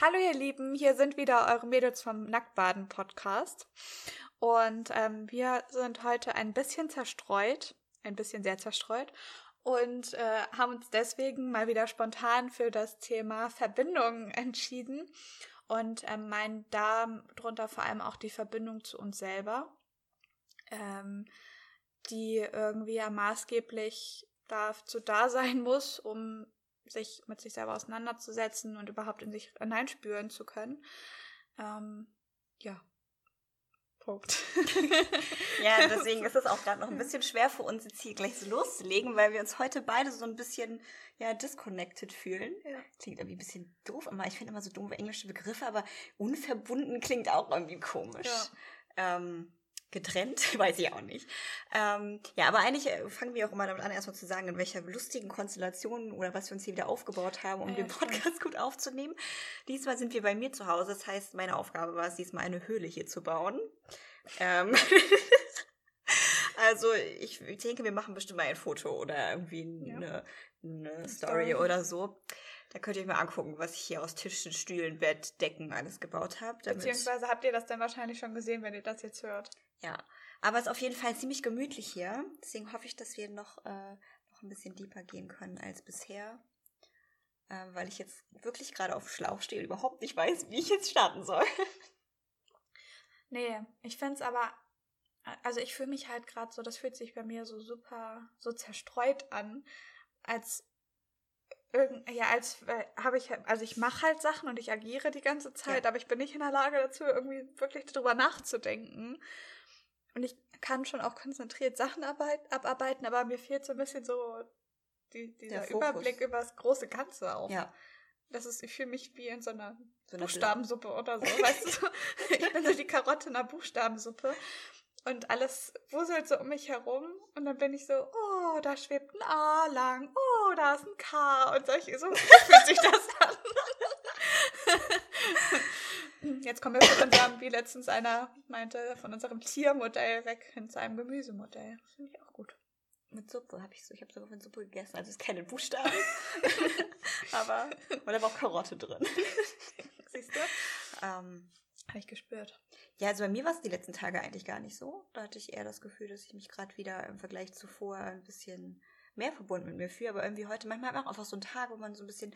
Hallo ihr Lieben, hier sind wieder eure Mädels vom Nacktbaden Podcast. Und ähm, wir sind heute ein bisschen zerstreut, ein bisschen sehr zerstreut und äh, haben uns deswegen mal wieder spontan für das Thema Verbindung entschieden und ähm, meinen darunter vor allem auch die Verbindung zu uns selber, ähm, die irgendwie ja maßgeblich dazu da sein muss, um sich mit sich selber auseinanderzusetzen und überhaupt in sich hineinspüren zu können. Ähm, ja. Punkt. ja, deswegen ist es auch gerade noch ein bisschen schwer für uns, jetzt hier gleich so loszulegen, weil wir uns heute beide so ein bisschen ja disconnected fühlen. Ja. Klingt irgendwie ein bisschen doof, aber ich finde immer so doofe englische Begriffe, aber unverbunden klingt auch irgendwie komisch. Ja. Ähm, getrennt, weiß ich auch nicht. Ähm, ja, aber eigentlich äh, fangen wir auch immer damit an, erstmal zu sagen, in welcher lustigen Konstellation oder was wir uns hier wieder aufgebaut haben, um ja, den Podcast stimmt. gut aufzunehmen. Diesmal sind wir bei mir zu Hause. Das heißt, meine Aufgabe war es, diesmal eine Höhle hier zu bauen. Ähm also ich, ich denke, wir machen bestimmt mal ein Foto oder irgendwie eine, ja. eine Story, Story oder so. Da könnt ihr euch mal angucken, was ich hier aus Tischen, Stühlen, Bett, Decken alles gebaut habe. Beziehungsweise habt ihr das dann wahrscheinlich schon gesehen, wenn ihr das jetzt hört. Ja, aber es ist auf jeden Fall ziemlich gemütlich hier. Deswegen hoffe ich, dass wir noch, äh, noch ein bisschen deeper gehen können als bisher. Äh, weil ich jetzt wirklich gerade auf Schlauch stehe und überhaupt nicht weiß, wie ich jetzt starten soll. nee, ich finde es aber, also ich fühle mich halt gerade so, das fühlt sich bei mir so super, so zerstreut an, als irgend, ja, als äh, habe ich, also ich mache halt Sachen und ich agiere die ganze Zeit, ja. aber ich bin nicht in der Lage dazu, irgendwie wirklich darüber nachzudenken. Und ich kann schon auch konzentriert Sachen abarbeiten, aber mir fehlt so ein bisschen so die, dieser Überblick über das große Ganze auch. Ja. Das ist, ich fühle mich wie in so einer, so Buchstabensuppe oder so, weißt du? Ich bin so die Karotte in einer Buchstabensuppe und alles wuselt so um mich herum und dann bin ich so, oh, da schwebt ein A lang, oh, da ist ein K und solche, so fühlt sich das an. Jetzt kommen wir von unserem, wie letztens einer meinte, von unserem Tiermodell weg hin zu einem Gemüsemodell. Finde ich auch gut. Mit Suppe habe ich so, ich habe sogar mit Suppe gegessen, also ist keine Buchstaben. aber, und da war auch Karotte drin. Siehst du? Ähm, habe ich gespürt. Ja, also bei mir war es die letzten Tage eigentlich gar nicht so. Da hatte ich eher das Gefühl, dass ich mich gerade wieder im Vergleich zu vorher ein bisschen mehr verbunden mit mir fühle. Aber irgendwie heute, manchmal auch einfach so ein Tag, wo man so ein bisschen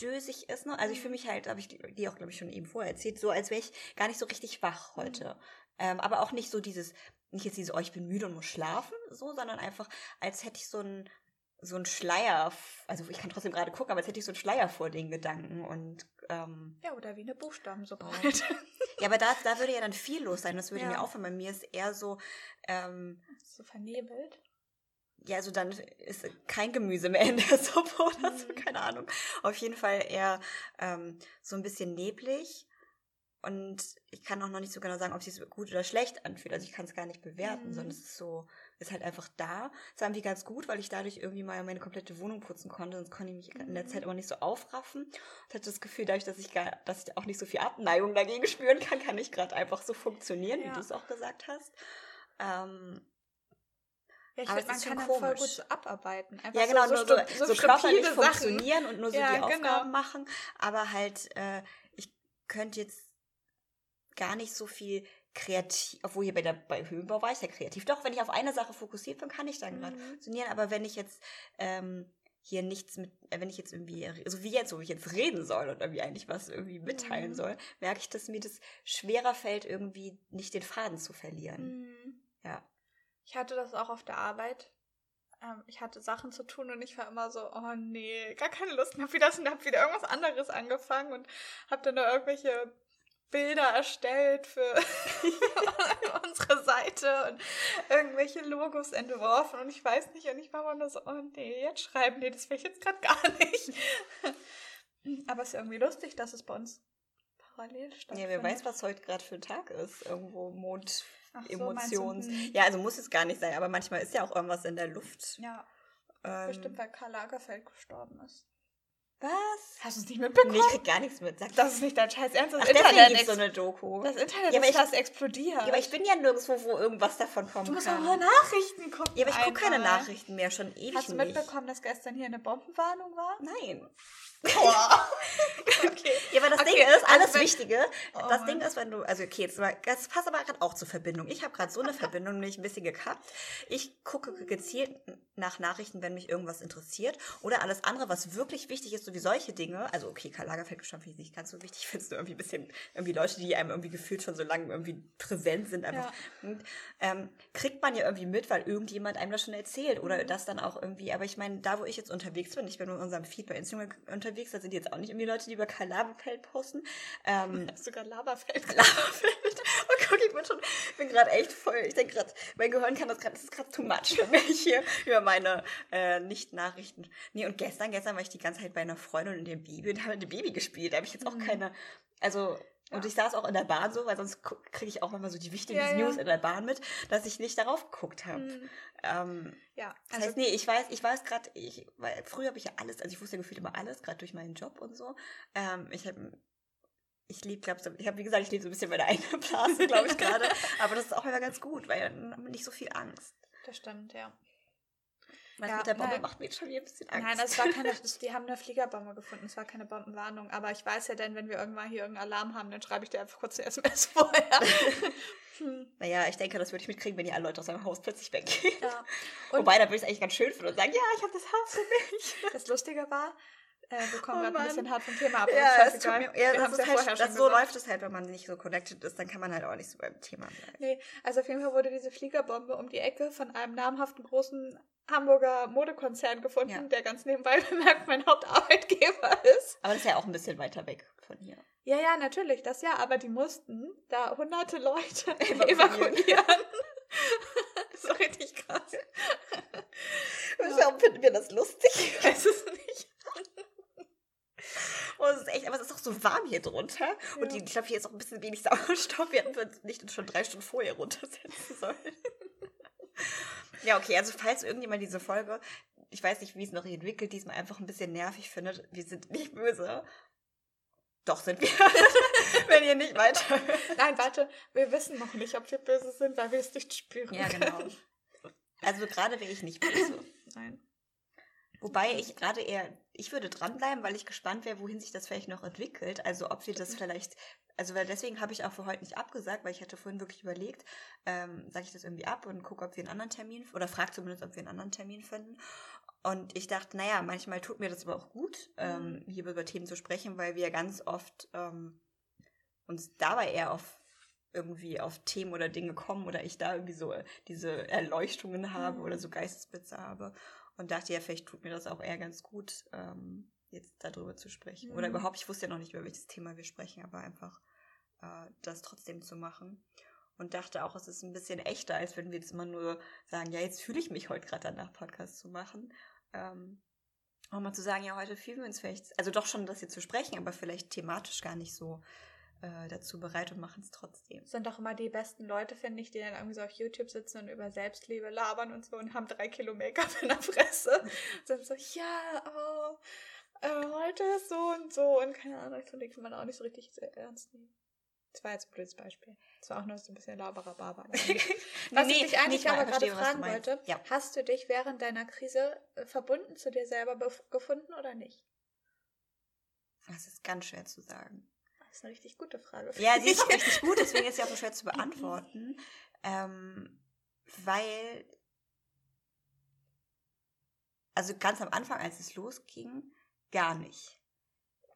dösig ist. Ne? Also ich fühle mich halt, habe ich dir auch, glaube ich, schon eben vorher erzählt, so als wäre ich gar nicht so richtig wach heute. Mhm. Ähm, aber auch nicht so dieses, nicht jetzt diese, oh, ich bin müde und muss schlafen, so, sondern einfach, als hätte ich so ein so ein Schleier, also ich kann trotzdem gerade gucken, aber als hätte ich so einen Schleier vor den Gedanken und ähm, ja, oder wie eine Buchstabensuppe. ja, aber da, da würde ja dann viel los sein. Das würde ja. mir auffallen. Bei mir ist eher so ähm, so vernebelt ja, also dann ist kein Gemüse mehr in der Suppe oder so, mhm. keine Ahnung. Auf jeden Fall eher ähm, so ein bisschen neblig. Und ich kann auch noch nicht so genau sagen, ob es sich gut oder schlecht anfühlt. Also ich kann es gar nicht bewerten, mhm. sondern es ist so, ist halt einfach da. Es war irgendwie ganz gut, weil ich dadurch irgendwie mal meine komplette Wohnung putzen konnte. Sonst konnte ich mich in der Zeit immer nicht so aufraffen. Ich hatte das Gefühl, dadurch, dass ich gar, dass ich auch nicht so viel Abneigung dagegen spüren kann, kann ich gerade einfach so funktionieren, ja. wie du es auch gesagt hast. Ähm, ja, ich finde, man kann komisch. voll gut abarbeiten. Einfach ja, genau, so, so, nur so, so, so körperlich funktionieren und nur so ja, die Aufgaben genau. machen. Aber halt, äh, ich könnte jetzt gar nicht so viel kreativ, obwohl hier bei der bei Höhenbau war ich ja kreativ. Doch, wenn ich auf eine Sache fokussiert bin, kann ich dann mhm. gerade funktionieren. Aber wenn ich jetzt ähm, hier nichts mit, äh, wenn ich jetzt irgendwie, so wie jetzt, wo ich jetzt reden soll oder irgendwie eigentlich was irgendwie mitteilen mhm. soll, merke ich, dass mir das schwerer fällt, irgendwie nicht den Faden zu verlieren. Mhm. Ja. Ich hatte das auch auf der Arbeit. Ähm, ich hatte Sachen zu tun und ich war immer so, oh nee, gar keine Lust mehr. Hab wieder, hab wieder irgendwas anderes angefangen und hab dann da irgendwelche Bilder erstellt für unsere Seite und irgendwelche Logos entworfen und ich weiß nicht und ich war immer so, oh nee, jetzt schreiben, nee, das will ich jetzt gerade gar nicht. Aber es ist irgendwie lustig, dass es bei uns parallel stattfindet. Ja, wer weiß, was heute gerade für ein Tag ist. Irgendwo Mond, Ach Emotions. So, hm. ja, also muss es gar nicht sein, aber manchmal ist ja auch irgendwas in der Luft. Ja. Ähm, Bestimmt, weil Karl Lagerfeld gestorben ist. Was? Hast du es nicht mitbekommen? Nee, ich krieg gar nichts mit. Sag das ist nicht dein Scheiß Ernst. Das Ach, Internet ist so eine Doku. Das Internet ja, ist fast explodiert. Ja, aber ich bin ja nirgendwo, wo irgendwas davon kommt. Du musst auch mal Nachrichten gucken. Ja, aber ich gucke keine Nachrichten mehr, schon ewig Hast du mitbekommen, dass gestern hier eine Bombenwarnung war? Nein. Boah. okay. Ja, aber das okay, alles Wichtige. Oh, das Ding ist, wenn du, also okay, jetzt mal, das passt aber gerade auch zur Verbindung. Ich habe gerade so eine Verbindung nämlich ein bisschen gekappt. Ich gucke gezielt nach Nachrichten, wenn mich irgendwas interessiert. Oder alles andere, was wirklich wichtig ist, so wie solche Dinge. Also okay, Karl Lagerfeld finde ich nicht ganz so wichtig. Ich finde es nur irgendwie ein bisschen, irgendwie Leute, die einem irgendwie gefühlt schon so lange irgendwie präsent sind, einfach. Ja. Und, ähm, kriegt man ja irgendwie mit, weil irgendjemand einem das schon erzählt. Oder mhm. das dann auch irgendwie. Aber ich meine, da wo ich jetzt unterwegs bin, ich bin in unserem Feed bei Instagram unterwegs, da sind jetzt auch nicht irgendwie Leute, die über Karl Lagerfeld posten. Ähm, Sogar Laberfeld. Laberfeld. Oh Gott, ich bin schon, ich bin gerade echt voll. Ich denke gerade, mein Gehirn kann das gerade, das ist gerade too much für mich hier über meine äh, Nicht-Nachrichten. Nee, und gestern, gestern war ich die ganze Zeit bei einer Freundin in dem Baby und habe eine Baby gespielt. Da habe ich jetzt auch mhm. keine, also. Und ich saß auch in der Bahn so, weil sonst kriege ich auch immer so die wichtigen ja, News ja. in der Bahn mit, dass ich nicht darauf geguckt habe. Mhm. Ähm, ja. Das also heißt, nee, ich weiß, ich weiß gerade, ich, weil früher habe ich ja alles, also ich wusste ja gefühlt immer alles, gerade durch meinen Job und so. Ähm, ich habe ich liebe, glaube ich, habe wie gesagt, ich lebe so ein bisschen meine eigene Blase, glaube ich gerade. Aber das ist auch immer ganz gut, weil dann haben wir nicht so viel Angst. Das stimmt, ja. Was ja, mit der Bombe nein. macht mir jetzt schon wieder ein bisschen Angst. Nein, das war keine, das, die haben eine Fliegerbombe gefunden, es war keine Bombenwarnung. Aber ich weiß ja dann, wenn wir irgendwann hier irgendeinen Alarm haben, dann schreibe ich dir einfach kurz eine SMS vorher. hm. Naja, ich denke, das würde ich mitkriegen, wenn die alle Leute aus seinem Haus plötzlich weggehen. Ja. Wobei, da würde ich es eigentlich ganz schön finden und sagen, ja, ich habe das Haus für mich. Das Lustige war, äh, wir kommen oh, ein bisschen hart vom Thema ab. Ja, das, tut mir, ja, das ist ja halt, das so läuft es halt, wenn man nicht so connected ist, dann kann man halt auch nicht so beim Thema bleiben. Nee, also auf jeden Fall wurde diese Fliegerbombe um die Ecke von einem namhaften großen Hamburger Modekonzern gefunden, ja. der ganz nebenbei bemerkt mein Hauptarbeitgeber ist. Aber das ist ja auch ein bisschen weiter weg von hier. Ja, ja, natürlich, das ja, aber die mussten da hunderte Leute evakuieren. so richtig krass. Warum finden wir das lustig? Ich weiß es nicht. Oh, es ist echt, aber es ist auch so warm hier drunter. Ja. Und die, ich glaube, hier ist auch ein bisschen wenig Sauerstoff. Wir hätten uns nicht schon drei Stunden vorher runtersetzen sollen. Ja, okay, also falls irgendjemand diese Folge, ich weiß nicht, wie es noch entwickelt, diesmal einfach ein bisschen nervig findet, wir sind nicht böse. Doch sind wir. Wenn ihr nicht weiter. Nein, warte, wir wissen noch nicht, ob wir böse sind, weil wir es nicht spüren. Ja, genau. Also gerade wäre ich nicht böse. Nein. Wobei ich gerade eher, ich würde dranbleiben, weil ich gespannt wäre, wohin sich das vielleicht noch entwickelt. Also ob wir das vielleicht, also weil deswegen habe ich auch für heute nicht abgesagt, weil ich hatte vorhin wirklich überlegt, ähm, sage ich das irgendwie ab und gucke, ob wir einen anderen Termin, oder frage zumindest, ob wir einen anderen Termin finden. Und ich dachte, naja, manchmal tut mir das aber auch gut, ähm, mhm. hier über Themen zu sprechen, weil wir ganz oft ähm, uns dabei eher auf irgendwie auf Themen oder Dinge kommen oder ich da irgendwie so diese Erleuchtungen habe mhm. oder so Geistesblitze habe und dachte ja, vielleicht tut mir das auch eher ganz gut, ähm, jetzt darüber zu sprechen. Mhm. Oder überhaupt, ich wusste ja noch nicht, über welches Thema wir sprechen, aber einfach äh, das trotzdem zu machen. Und dachte auch, es ist ein bisschen echter, als wenn wir jetzt immer nur sagen, ja, jetzt fühle ich mich heute gerade danach, Podcast zu machen. Ähm, auch mal zu sagen, ja, heute fühlen wir uns vielleicht, also doch schon, das hier zu sprechen, aber vielleicht thematisch gar nicht so äh, dazu bereit und machen es trotzdem. Sind doch immer die besten Leute, finde ich, die dann irgendwie so auf YouTube sitzen und über Selbstliebe labern und so und haben drei Kilo Make-up in der Fresse. sind so, ja, oh, äh, heute ist so und so und keine Ahnung, so kann man auch nicht so richtig ernst nehmen. Das war jetzt ein blödes Beispiel. Das war auch nur so ein bisschen laberer Barber. Was nee, ich dich eigentlich aber gerade fragen wollte, ja. hast du dich während deiner Krise äh, verbunden zu dir selber gefunden oder nicht? Das ist ganz schwer zu sagen. Das ist eine richtig gute Frage. Ja, sie ist auch richtig gut, deswegen ist sie auch so schwer zu beantworten. Ähm, weil, also ganz am Anfang, als es losging, gar nicht.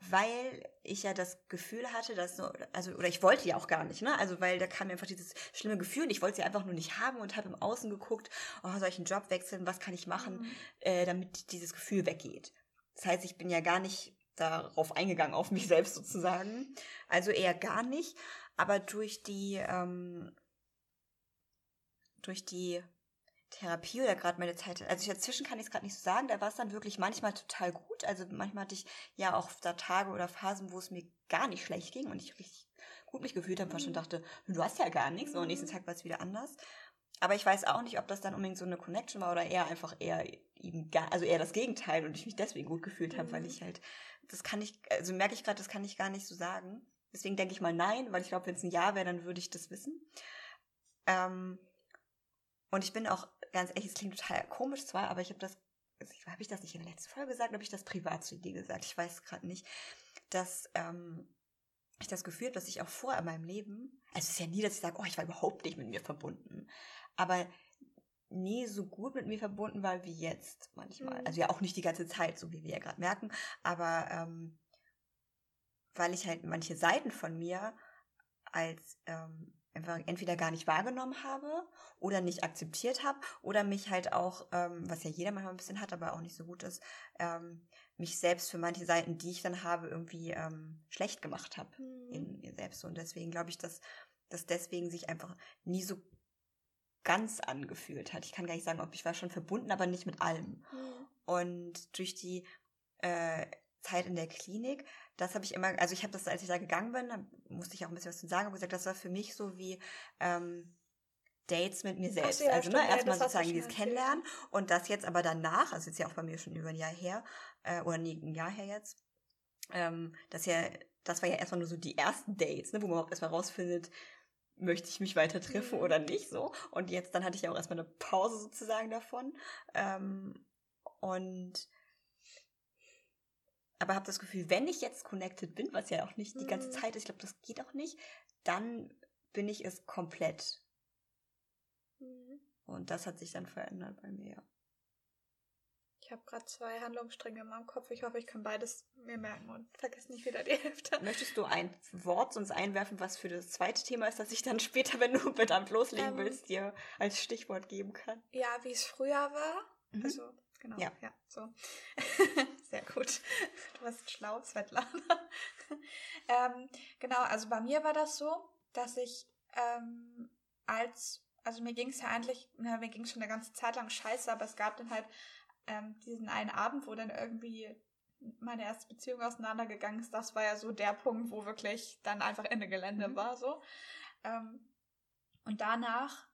Weil ich ja das Gefühl hatte, dass so, also, oder ich wollte ja auch gar nicht, ne? Also, weil da kam mir einfach dieses schlimme Gefühl, ich wollte sie einfach nur nicht haben und habe im Außen geguckt, oh, soll ich einen Job wechseln, was kann ich machen, mhm. äh, damit dieses Gefühl weggeht. Das heißt, ich bin ja gar nicht darauf eingegangen, auf mich selbst sozusagen. Also eher gar nicht. Aber durch die, ähm, durch die Therapie oder gerade meine Zeit, also dazwischen kann ich es gerade nicht so sagen, da war es dann wirklich manchmal total gut. Also manchmal hatte ich ja auch da Tage oder Phasen, wo es mir gar nicht schlecht ging und ich richtig gut mich gefühlt habe, ich schon dachte, du hast ja gar nichts. Und am nächsten Tag war es wieder anders. Aber ich weiß auch nicht, ob das dann unbedingt so eine Connection war oder eher einfach eher eben gar, also eher das Gegenteil und ich mich deswegen gut gefühlt habe, mhm. weil ich halt, das kann ich, also merke ich gerade, das kann ich gar nicht so sagen. Deswegen denke ich mal nein, weil ich glaube, wenn es ein Ja wäre, dann würde ich das wissen. Ähm, und ich bin auch ganz ehrlich, es klingt total komisch zwar, aber ich habe das, also habe ich das nicht in der letzten Folge gesagt, habe ich das privat zu dir gesagt? Ich weiß gerade nicht, dass ähm, ich das Gefühl, dass ich auch vorher in meinem Leben, also es ist ja nie, dass ich sage, oh, ich war überhaupt nicht mit mir verbunden, aber nie so gut mit mir verbunden war wie jetzt manchmal. Mhm. Also ja auch nicht die ganze Zeit, so wie wir ja gerade merken, aber ähm, weil ich halt manche Seiten von mir als ähm, einfach entweder gar nicht wahrgenommen habe oder nicht akzeptiert habe oder mich halt auch, ähm, was ja jeder manchmal ein bisschen hat, aber auch nicht so gut ist, ähm, mich selbst für manche Seiten, die ich dann habe, irgendwie ähm, schlecht gemacht habe mhm. in mir selbst. Und deswegen glaube ich, dass das deswegen sich einfach nie so ganz angefühlt hat. Ich kann gar nicht sagen, ob ich war schon verbunden, aber nicht mit allem. Mhm. Und durch die äh, Zeit in der Klinik, das habe ich immer, also ich habe das, als ich da gegangen bin, da musste ich auch ein bisschen was zu sagen, habe gesagt, das war für mich so wie ähm, Dates mit mir selbst. So, ja, also ne, erstmal sozusagen dieses Kennenlernen und das jetzt aber danach, also jetzt ja auch bei mir schon über ein Jahr her, äh, oder nee, ein Jahr her jetzt, ähm, das ja, das war ja erstmal nur so die ersten Dates, ne, wo man überhaupt erstmal rausfindet, möchte ich mich weiter treffen mhm. oder nicht so. Und jetzt, dann hatte ich ja auch erstmal eine Pause sozusagen davon. Ähm, und aber habe das Gefühl, wenn ich jetzt connected bin, was ja auch nicht die ganze mhm. Zeit ist, ich glaube, das geht auch nicht, dann bin ich es komplett. Mhm. Und das hat sich dann verändert bei mir. Ich habe gerade zwei Handlungsstränge in meinem Kopf. Ich hoffe, ich kann beides mir merken und vergesse nicht wieder die Hälfte. Möchtest du ein Wort sonst einwerfen, was für das zweite Thema ist, das ich dann später, wenn du verdammt loslegen ähm, willst, dir als Stichwort geben kann? Ja, wie es früher war. Mhm. Also, genau. Ja, ja so. Sehr gut. Du warst schlau, Svetlana. ähm, genau, also bei mir war das so, dass ich ähm, als, also mir ging es ja eigentlich, na, mir ging es schon eine ganze Zeit lang scheiße, aber es gab dann halt ähm, diesen einen Abend, wo dann irgendwie meine erste Beziehung auseinandergegangen ist, das war ja so der Punkt, wo wirklich dann einfach Ende Gelände mhm. war, so. Ähm, und danach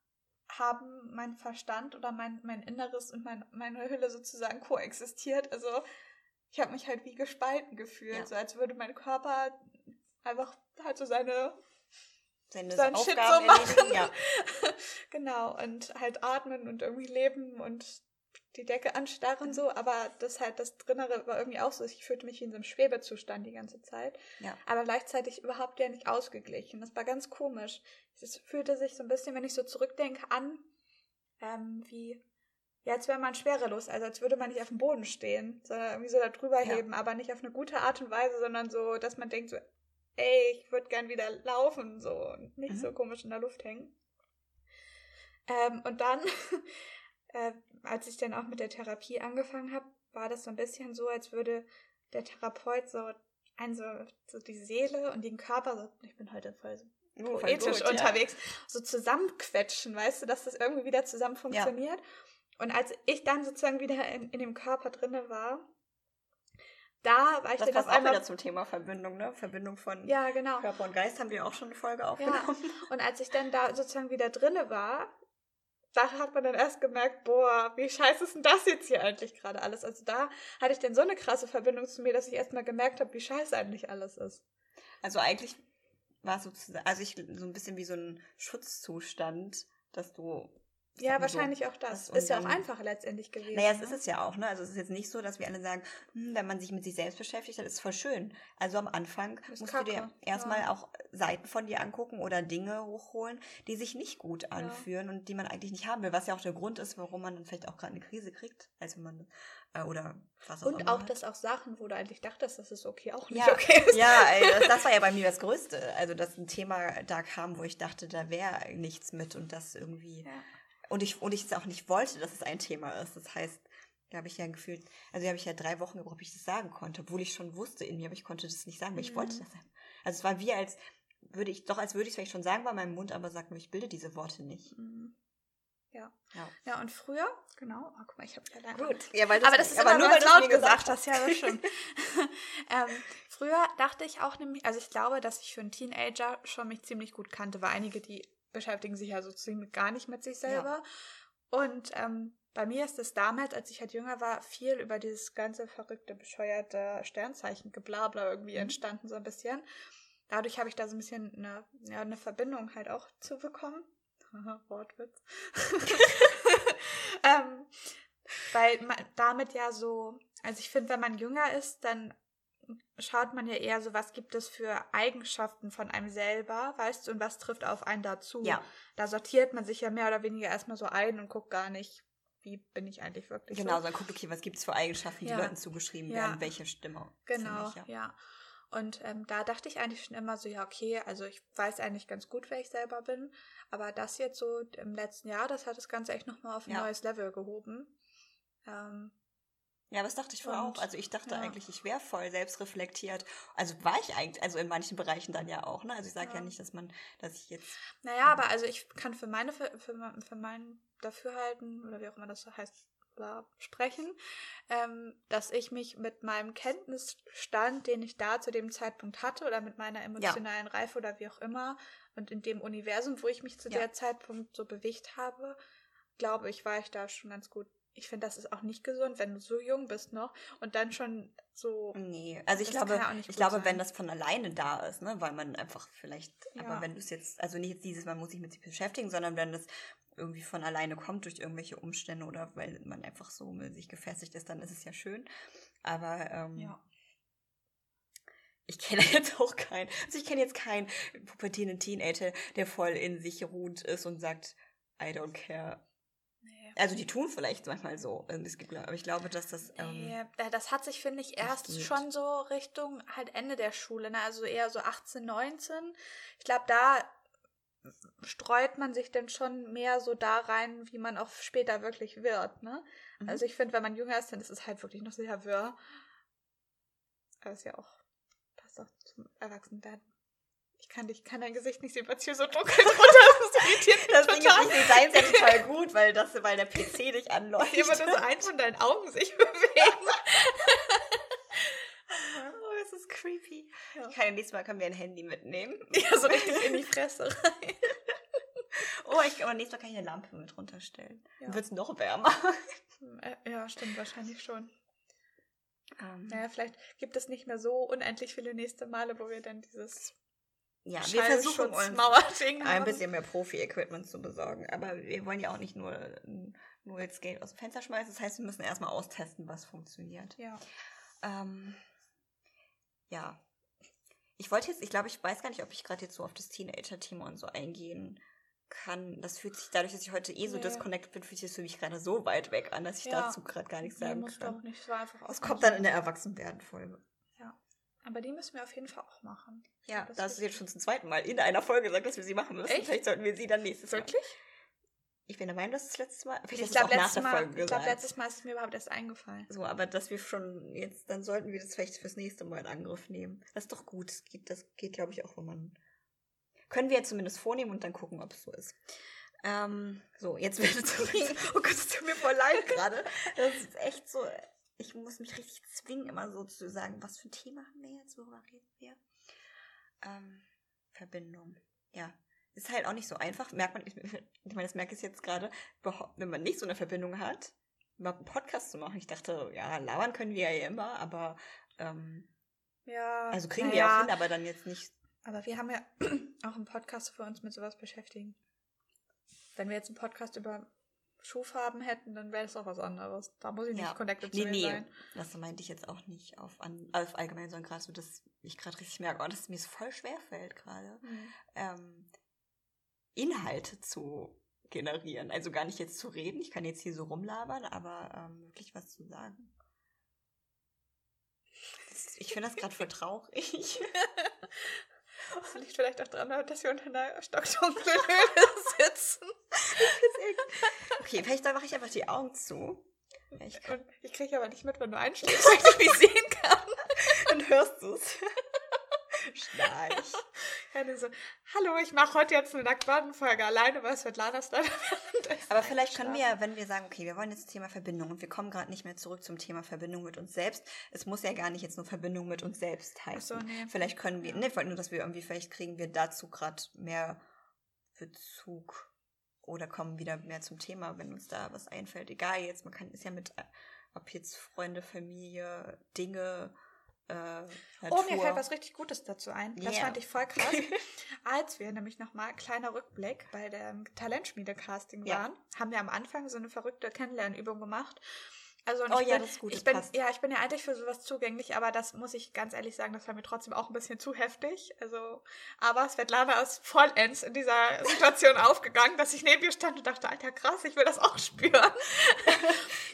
haben mein Verstand oder mein, mein Inneres und mein, meine Hülle sozusagen koexistiert. Also ich habe mich halt wie gespalten gefühlt, ja. so als würde mein Körper einfach halt so seine seine sein Shit so machen. Ja. genau, und halt atmen und irgendwie leben und die Decke anstarren so, aber das halt das Drinnere war irgendwie auch so. Ich fühlte mich wie in so einem Schwebezustand die ganze Zeit. Ja. Aber gleichzeitig überhaupt ja nicht ausgeglichen. Das war ganz komisch. Es fühlte sich so ein bisschen, wenn ich so zurückdenke, an, ähm, wie, ja, als wäre man schwerelos, also als würde man nicht auf dem Boden stehen, sondern irgendwie so da drüber ja. heben, aber nicht auf eine gute Art und Weise, sondern so, dass man denkt so, ey, ich würde gern wieder laufen, so, und nicht mhm. so komisch in der Luft hängen. Ähm, und dann äh, als ich dann auch mit der Therapie angefangen habe, war das so ein bisschen so, als würde der Therapeut so ein so, so die Seele und den Körper, so, ich bin heute voll so oh, poetisch gut, unterwegs, ja. so zusammenquetschen, weißt du, dass das irgendwie wieder zusammen funktioniert. Ja. Und als ich dann sozusagen wieder in, in dem Körper drinne war, da war ich das dann auf einmal wieder zum Thema Verbindung, ne? Verbindung von ja, genau. Körper und Geist haben wir auch schon eine Folge aufgenommen. Ja. Und als ich dann da sozusagen wieder drinne war, da hat man dann erst gemerkt, boah, wie scheiße ist denn das jetzt hier eigentlich gerade alles? Also da hatte ich dann so eine krasse Verbindung zu mir, dass ich erstmal gemerkt habe, wie scheiße eigentlich alles ist. Also eigentlich war es sozusagen, also ich so ein bisschen wie so ein Schutzzustand, dass du ja, wahrscheinlich so. auch das. das ist ja auch einfacher letztendlich gewesen. Naja, es ne? ist es ja auch, ne? Also es ist jetzt nicht so, dass wir alle sagen, hm, wenn man sich mit sich selbst beschäftigt, das ist voll schön. Also am Anfang musst Kacke. du dir erstmal ja. auch Seiten von dir angucken oder Dinge hochholen, die sich nicht gut anfühlen ja. und die man eigentlich nicht haben will, was ja auch der Grund ist, warum man dann vielleicht auch gerade eine Krise kriegt, als wenn man äh, oder was auch Und auch, dass auch Sachen, wo du eigentlich dachtest, dass es okay auch nicht ja. okay ist. Ja, ey, das war ja bei mir das Größte. Also, dass ein Thema da kam, wo ich dachte, da wäre nichts mit und das irgendwie. Ja und ich, und ich es auch nicht wollte, dass es ein Thema ist. Das heißt, da habe ich ja gefühlt, also da habe ich ja drei Wochen gebraucht, bis ich das sagen konnte, obwohl ich schon wusste in mir, aber ich konnte das nicht sagen, weil ich wollte mhm. das. Also es war wie als würde ich, doch als würde ich es vielleicht schon sagen bei meinem Mund, aber sagt nur, ich bilde diese Worte nicht. Mhm. Ja. ja. Ja, und früher, genau, oh, guck mal, ich habe ja leider. Gut, ja, weil das, aber das ist aber immer, nur, weil du laut gesagt hast, ja, das stimmt. ähm, früher dachte ich auch nämlich, also ich glaube, dass ich für einen Teenager schon mich ziemlich gut kannte, weil einige, die beschäftigen sich ja so ziemlich gar nicht mit sich selber. Ja. Und ähm, bei mir ist es damals, als ich halt jünger war, viel über dieses ganze verrückte, bescheuerte Sternzeichen geblabla irgendwie mhm. entstanden, so ein bisschen. Dadurch habe ich da so ein bisschen eine, ja, eine Verbindung halt auch zu bekommen. Wortwitz. ähm, weil man damit ja so, also ich finde, wenn man jünger ist, dann schaut man ja eher so, was gibt es für Eigenschaften von einem selber, weißt du, und was trifft auf einen dazu. Ja. Da sortiert man sich ja mehr oder weniger erstmal so ein und guckt gar nicht, wie bin ich eigentlich wirklich. Genau, so. dann guckt, okay, was gibt es für Eigenschaften, die Ja. Leuten zugeschrieben Ja. werden, welche Stimme. Genau, ziemlich, ja. Und ähm, da dachte ich eigentlich schon immer so, ja, okay, also ich weiß eigentlich ganz gut, wer ich selber bin. Aber das jetzt so im letzten Jahr, das hat das Ganze echt nochmal auf ein Ja. neues Level gehoben. Ähm, Ja, das dachte ich vorher auch. Also ich dachte ja. eigentlich, ich wäre voll selbstreflektiert. Also war ich eigentlich, also in manchen Bereichen dann ja auch, ne? Also ich sage ja. Ja. nicht, dass man, dass ich jetzt. naja, aber also ich kann für meine, für, für, mein- für mein Dafürhalten, oder wie auch immer das so heißt, sprechen, ähm, dass ich mich mit meinem Kenntnisstand, den ich da zu dem Zeitpunkt hatte, oder mit meiner emotionalen Reife oder wie auch immer, und in dem Universum, wo ich mich zu Ja. der Zeitpunkt so bewegt habe, glaube ich, war ich da schon ganz gut. Ich finde, das ist auch nicht gesund, wenn du so jung bist noch und dann schon so. Nee, also ich glaube, ja ich glaube, sein. wenn das von alleine da ist, ne, weil man einfach vielleicht, Ja. aber wenn du es jetzt, also nicht jetzt dieses, man muss sich mit sich beschäftigen, sondern wenn das irgendwie von alleine kommt durch irgendwelche Umstände oder weil man einfach so mit sich gefestigt ist, dann ist es ja schön. Aber ähm, Ja. ich kenne jetzt auch keinen, also ich kenne jetzt keinen pubertierenden Teenager, der voll in sich ruht ist und sagt, I don't care. Also die tun vielleicht manchmal so, ähm, es gibt, aber ich glaube, dass das ähm, äh, das hat sich, finde ich, erst schon so Richtung halt Ende der Schule, ne? also eher so 18, 19. Ich glaube, da streut man sich dann schon mehr so da rein, wie man auch später wirklich wird. Ne? Mhm. Also ich finde, wenn man jünger ist, dann ist es halt wirklich noch sehr wirr. Aber ist ja auch, passt auch zum Erwachsenwerden. Ich kann dich, kann dein Gesicht nicht sehen, weil es hier so dunkel drunter ist. Das irritiert mich Das Ding ist, total. ich sehe deins ja total gut, weil, das, weil der PC dich Ich anleuchtet. sehe immer, dass eins von deinen Augen sich bewegen. Oh, das ist creepy. Ja. Ich kann ja nächstes Mal können wir ein Handy mitnehmen. Ja, so richtig in die Fresse rein. Oh, ich, aber nächstes Mal kann ich eine Lampe mit runterstellen. Ja. Dann wird es noch wärmer. Äh, Ja, stimmt, wahrscheinlich schon. Ähm, Naja, vielleicht gibt es nicht mehr so unendlich viele nächste Male, wo wir dann dieses ja, wir versuchen uns Schallschutzmauerding ein bisschen mehr Profi-Equipment zu besorgen. Aber wir wollen ja auch nicht nur, nur jetzt Geld aus dem Fenster schmeißen. Das heißt, wir müssen erstmal austesten, was funktioniert. Ja. Ähm, ja. Ich wollte jetzt, ich glaube, ich weiß gar nicht, ob ich gerade jetzt so auf das Teenager-Thema und so eingehen kann. Das fühlt sich dadurch, dass ich heute eh so Nee. disconnected bin, fühlt sich das für mich gerade so weit weg an, dass ich Ja. dazu gerade gar nichts Nee, sagen muss kann. doch nicht. Es war einfach Das kommt dann in der Erwachsenwerden-Folge. Ja. Aber die müssen wir auf jeden Fall auch machen. Ja, Das das ist jetzt schon zum zweiten Mal in einer Folge gesagt, dass wir sie machen müssen. Echt? Vielleicht sollten wir sie dann nächstes Mal. Wirklich? Ich bin der Meinung, das ist das letzte Mal. Vielleicht Ich es glaube, letztes, Mal- ich glaub, letztes Mal ist es mir überhaupt erst eingefallen. So, aber dass wir schon jetzt, dann sollten wir das vielleicht fürs nächste Mal in Angriff nehmen. Das ist doch gut. Das geht, das geht glaube ich, auch, wenn man. Können wir jetzt zumindest vornehmen und dann gucken, ob es so ist. Ähm, so, jetzt bitte zurück. Oh Gott, es tut mir voll leid gerade. Das ist echt so. Ich muss mich richtig zwingen, immer so zu sagen, was für ein Thema haben wir jetzt, worüber reden wir? Ähm, Verbindung. Ja. Ist halt auch nicht so einfach. Merkt man, ich, ich meine, das merke ich jetzt gerade, wenn man nicht so eine Verbindung hat, überhaupt einen Podcast zu machen. Ich dachte, ja, labern können wir ja immer, aber ähm, Ja. also kriegen wir ja auch hin, aber dann jetzt nicht. Aber wir haben ja auch einen Podcast für uns mit sowas beschäftigen. Wenn wir jetzt einen Podcast über Schuhfarben hätten, dann wäre das auch was anderes. Da muss ich nicht Ja. connected Nee, zu nee, sein. das meinte ich jetzt auch nicht auf, an, auf allgemein, sondern gerade so, dass ich gerade richtig merke, oh, dass es mir so voll schwer fällt gerade, Hm. ähm, Inhalte zu generieren. Also gar nicht jetzt zu reden, ich kann jetzt hier so rumlabern, aber ähm, wirklich was zu sagen. Ich finde das gerade voll traurig. Das liegt vielleicht auch daran, dass wir unter einer stockdunklen Höhle sitzen. Okay, vielleicht mache ich einfach die Augen zu. Ich kann, ich kriege aber nicht mit, wenn du einschläfst, weil ich nicht sehen kann. dann hörst du es. Schnarch. Dann so, hallo, ich mache heute jetzt eine Nacktbaden-Folge alleine, weil Svetlana ist leider währenddessen Aber vielleicht können wir, ja, wenn wir sagen, okay, wir wollen jetzt das Thema Verbindung und wir kommen gerade nicht mehr zurück zum Thema Verbindung mit uns selbst. Es muss ja gar nicht jetzt nur Verbindung mit uns selbst heißen. So, nee. Vielleicht können wir, ne, ich wollte nur, dass wir irgendwie, vielleicht kriegen wir dazu gerade mehr Bezug oder kommen wieder mehr zum Thema, wenn uns da was einfällt. Egal jetzt, man kann, ist ja mit, äh, ob jetzt Freunde, Familie, Dinge, äh. Oh, mir fällt was richtig Gutes dazu ein. Das Yeah. fand ich voll krass. Als wir nämlich nochmal, kleiner Rückblick, bei dem Talentschmiede-Casting Ja. waren, haben wir am Anfang so eine verrückte Kennenlernübung gemacht. Also oh ich ja, bin, das ist gut, ich das bin, passt. ja, ich bin ja eigentlich für sowas zugänglich, aber das muss ich ganz ehrlich sagen, das war mir trotzdem auch ein bisschen zu heftig. Also, aber Svetlana ist vollends in dieser Situation aufgegangen, dass ich neben ihr stand und dachte, alter krass, ich will das auch spüren.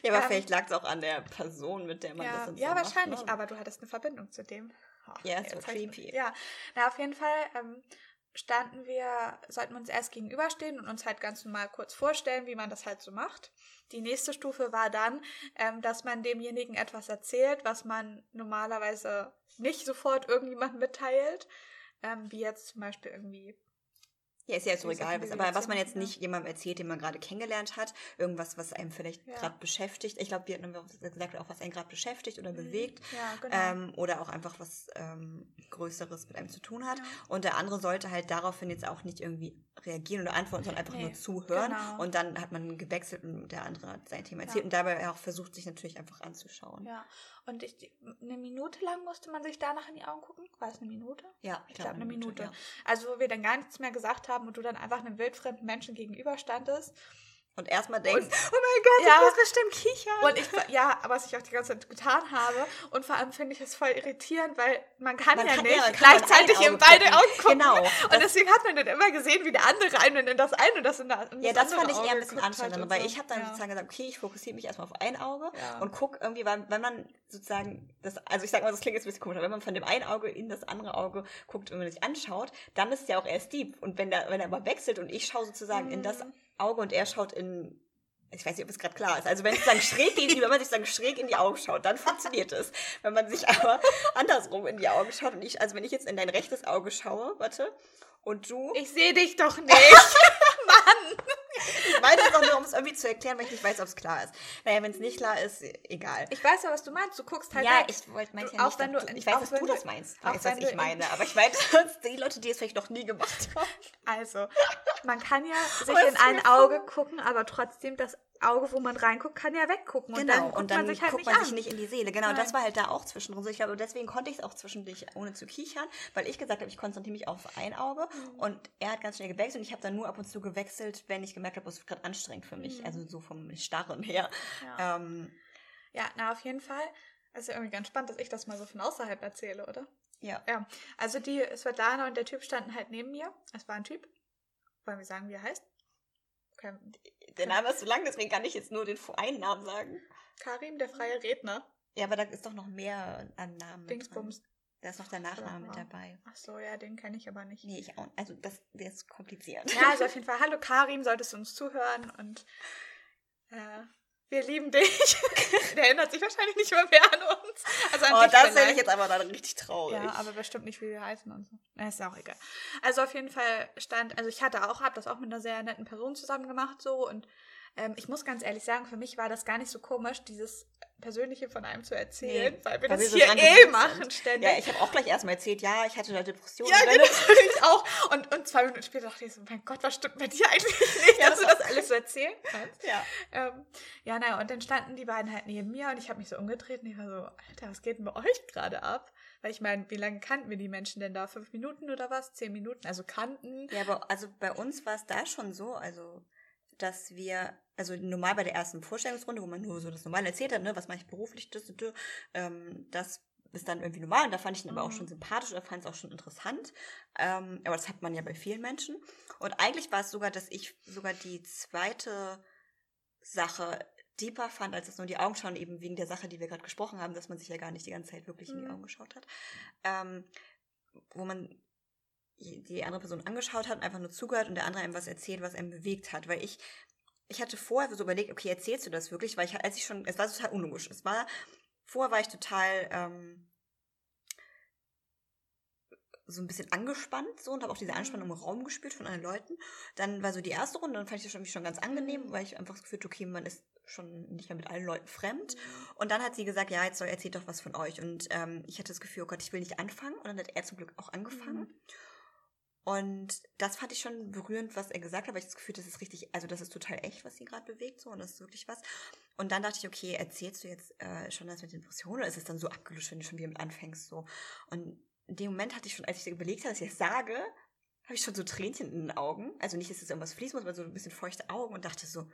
Ja, aber Ähm, vielleicht lag es auch an der Person, mit der man das Ja, dann ja so wahrscheinlich, macht, ne? aber du hattest eine Verbindung zu dem. Oh, Ja, war hab ich- creepy. Ja, na, auf jeden Fall ähm, standen wir, sollten wir uns erst gegenüberstehen und uns halt ganz normal kurz vorstellen, wie man das halt so macht. Die nächste Stufe war dann, ähm, dass man demjenigen etwas erzählt, was man normalerweise nicht sofort irgendjemandem mitteilt. Ähm, wie jetzt zum Beispiel irgendwie Ja, ist ja jetzt so egal, was, aber was man jetzt nicht jemandem erzählt, den man gerade kennengelernt hat, irgendwas, was einem vielleicht Ja. gerade beschäftigt. Ich glaube, wir hatten gesagt, auch was einen gerade beschäftigt oder bewegt. Ja, genau. Ähm, oder auch einfach was ähm, Größeres mit einem zu tun hat. Ja. Und der andere sollte halt daraufhin jetzt auch nicht irgendwie reagieren oder antworten, sondern einfach Nee, nur zuhören. genau. Und dann hat man gewechselt und der andere hat sein Thema erzählt und dabei auch versucht, sich natürlich einfach anzuschauen. ja, und ich, eine Minute lang musste man sich danach in die Augen gucken. War es eine Minute? Ja, Ich glaube, eine Minute. ja. Also, wo wir dann gar nichts mehr gesagt haben und du dann einfach einem wildfremden Menschen gegenüberstandest. Und erstmal denkst, Und- oh mein Gott, Ja. ich muss bestimmt kichern. Und ich, ja, was ich auch die ganze Zeit getan habe. Und vor allem finde ich es voll irritierend, weil man kann Man ja kann- nicht ja, kann gleichzeitig in beide. Augen gucken. Genau. Und deswegen hat man dann immer gesehen, wie der andere einen in das eine und das in das, in Ja, das andere fand ich eher ein bisschen anstrengend, und weil so. ich habe dann ja. sozusagen gesagt, okay, ich fokussiere mich erstmal auf ein Auge und guck irgendwie, weil wenn man sozusagen das, also ich sag mal, das klingt jetzt ein bisschen komisch, aber wenn man von dem einen Auge in das andere Auge guckt und man sich anschaut, dann ist ja auch erst deep. Und wenn der, wenn er aber wechselt und ich schaue sozusagen in das Mhm. Auge und er schaut in ich weiß nicht, ob es gerade klar ist. Also wenn es dann schräg gegenüber, wenn man sich dann schräg in die Augen schaut, dann funktioniert es. Wenn man sich aber andersrum in die Augen schaut und ich, also wenn ich jetzt in dein rechtes Auge schaue, warte, und du, Ich sehe dich doch nicht. Mann! Ich meine das auch nur, um es irgendwie zu erklären, weil ich nicht weiß, ob es klar ist. Naja, wenn es nicht klar ist, egal. Ich weiß ja, was du meinst. Du guckst halt ja, weg. ich wollte meinte ja auch nicht, wenn du- ich weiß, dass wenn du das meinst. Du auch weißt, was ich meine. Aber ich meine, sonst die Leute, die es vielleicht noch nie gemacht haben. Also, man kann ja sich Was in ein Auge gucken, aber trotzdem das Auge, wo man reinguckt, kann ja weggucken. Und dann guckt und dann man sich halt guckt nicht man an. sich nicht in die Seele. Genau, Nein. das war halt da auch zwischendrin so. Ich glaube, deswegen konnte ich es auch zwischendurch ohne zu kichern, weil ich gesagt habe, ich konzentriere mich auf ein Auge Mhm. und er hat ganz schnell gewechselt und ich habe dann nur ab und zu gewechselt, wenn ich gemerkt habe, es wird gerade anstrengend für mich. Mhm. Also so vom Starren her. Ja. Ähm, ja, na, auf jeden Fall. Also irgendwie ganz spannend, dass ich das mal so von außerhalb erzähle, oder? ja. Ja, also die Svetlana und der Typ standen halt neben mir. Es war ein Typ. Wollen wir sagen, wie er heißt? Okay. Der Name ist so lang, deswegen kann ich jetzt nur den einen Namen sagen. Karim, der freie Redner. Ja, aber da ist doch noch mehr an Namen. Dingsbums. Da ist noch der Nachname mit dabei. Ach so, ja, den kenne ich aber nicht. Nee, ich auch. Also das, der ist kompliziert. Ja, also auf jeden Fall, hallo Karim, solltest du uns zuhören und äh, wir lieben dich. Der erinnert sich wahrscheinlich nicht mehr, mehr an uns. Also an Oh, dich das finde vielleicht. ich jetzt aber dann richtig traurig. Ja, aber bestimmt nicht, wie wir heißen und so. Na, ist ja auch egal. Also auf jeden Fall stand, also ich hatte auch, hab das auch mit einer sehr netten Person zusammen gemacht so und ähm, ich muss ganz ehrlich sagen, für mich war das gar nicht so komisch, dieses Persönliche von einem zu erzählen, Nee, weil wir weil das wir hier eh machen sind. ständig. Ja, ich habe auch gleich erstmal erzählt, ja, ich hatte da Depressionen. Ja, genau, ich auch. Und, und zwei Minuten später dachte ich so, mein Gott, was stimmt mit dir eigentlich nicht, Ja, dass du das das alles so erzählen kannst. Ja. Ähm, ja, naja, und dann standen die beiden halt neben mir und ich habe mich so umgedreht und ich war so, Alter, was geht denn bei euch gerade ab? Weil ich meine, wie lange kannten wir die Menschen denn da? Fünf Minuten oder was? Zehn Minuten? Also kannten. Ja, aber also bei uns war es da schon so, also dass wir, also normal bei der ersten Vorstellungsrunde, wo man nur so das Normale erzählt hat, ne, was mache ich beruflich, das, das, ähm, das ist dann irgendwie normal und da fand ich ihn aber auch Mhm. schon sympathisch oder fand es auch schon interessant. Ähm, aber das hat man ja bei vielen Menschen. Und eigentlich war es sogar, dass ich sogar die zweite Sache deeper fand, als es nur die Augen schauen, eben wegen der Sache, die wir gerade gesprochen haben, dass man sich ja gar nicht die ganze Zeit wirklich in die Mhm. Augen geschaut hat. Ähm, wo man die andere Person angeschaut hat und einfach nur zugehört und der andere einem was erzählt, was einem bewegt hat. Weil ich, ich hatte vorher so überlegt, okay, erzählst du das wirklich? Weil ich, als ich schon, es war total unlogisch. Es war, vorher war ich total ähm, so ein bisschen angespannt so und habe auch diese Anspannung im Raum gespürt von anderen Leuten. Dann war so die erste Runde, dann fand ich das schon, mich schon ganz angenehm, weil ich einfach das Gefühl hatte, okay, man ist schon nicht mehr mit allen Leuten fremd. Und dann hat sie gesagt, ja, jetzt soll erzählt doch was von euch. Und ähm, ich hatte das Gefühl, oh Gott, ich will nicht anfangen. Und dann hat er zum Glück auch angefangen. Mhm. Und das fand ich schon berührend, was er gesagt hat, weil ich das Gefühl, das ist richtig, also das ist total echt, was sie gerade bewegt, so und das ist wirklich was. Und dann dachte ich, okay, erzählst du jetzt äh, schon das mit den Depressionen oder ist es dann so abgelöscht, wenn du schon wieder mit anfängst, so. Und in dem Moment hatte ich schon, als ich überlegt habe, dass ich das sage, habe ich schon so Tränchen in den Augen. Also nicht, dass es irgendwas fließen muss, aber so ein bisschen feuchte Augen und dachte so,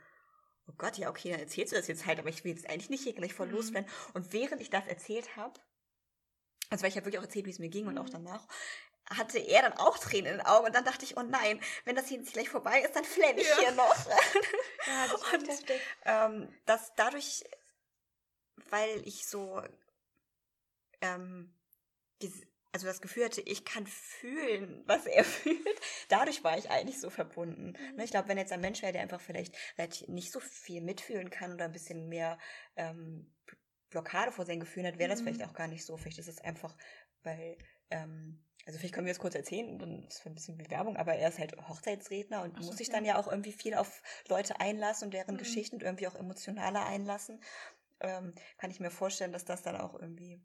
oh Gott, ja, okay, dann erzählst du das jetzt halt, aber ich will jetzt eigentlich nicht hier gleich voll Mhm. loswerden. Und während ich das erzählt habe, also weil ich habe wirklich auch erzählt, wie es mir ging und auch Mhm. danach, hatte er dann auch Tränen in den Augen und dann dachte ich, oh nein, wenn das hier jetzt gleich vorbei ist, dann flenne ich Ja. hier noch. Ja, das Und- ähm, dass dadurch, weil ich so, ähm, also das Gefühl hatte, ich kann fühlen, was er fühlt, dadurch war ich eigentlich so verbunden. Mhm. Ne, Ich glaube, wenn jetzt ein Mensch wäre, der einfach vielleicht relativ nicht so viel mitfühlen kann oder ein bisschen mehr ähm, Blockade vor seinen Gefühlen hat, wäre das Mhm. vielleicht auch gar nicht so. Vielleicht ist es einfach, weil, ähm, also vielleicht können wir es kurz erzählen, dann ist es ein bisschen Bewerbung, aber er ist halt Hochzeitsredner und so, muss sich ja. dann ja auch irgendwie viel auf Leute einlassen und deren Mhm. Geschichten und irgendwie auch emotionaler einlassen. Ähm, kann ich mir vorstellen, dass das dann auch irgendwie.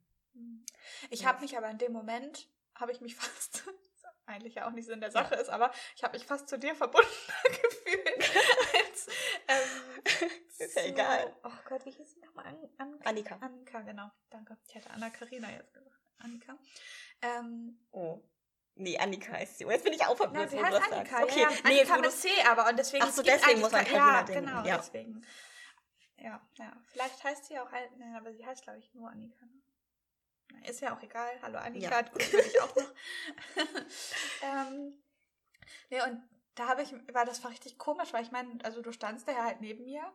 Ich Ja. habe mich aber in dem Moment, habe ich mich fast, eigentlich ja auch nicht Sinn der Sache ist, aber ich habe mich fast zu dir verbunden gefühlt. als, ähm, Ist ja zu- egal. Oh Gott, wie hieß sie nochmal? An, An, Annika. Annika, genau. Danke. Ich hätte Anna Karina jetzt gesagt. Annika. Ähm, Oh. Nee, Annika heißt sie. Oh, jetzt bin ich auch Nein, sie wo heißt du das Annika. sagst. Okay, ja, ja. nee, Annika mit C aber und deswegen. Ach so, deswegen muss man Karina Ja, denken. genau, Ja. deswegen. Ja, ja. Vielleicht heißt sie auch, ein- nein, aber sie heißt, glaube ich, nur Annika. Ne? Ist ja auch egal. Hallo Annika, Ja. gut, würde ich auch noch. ähm, nee, und da habe ich, war das war richtig komisch, weil ich meine, also du standst da ja halt neben mir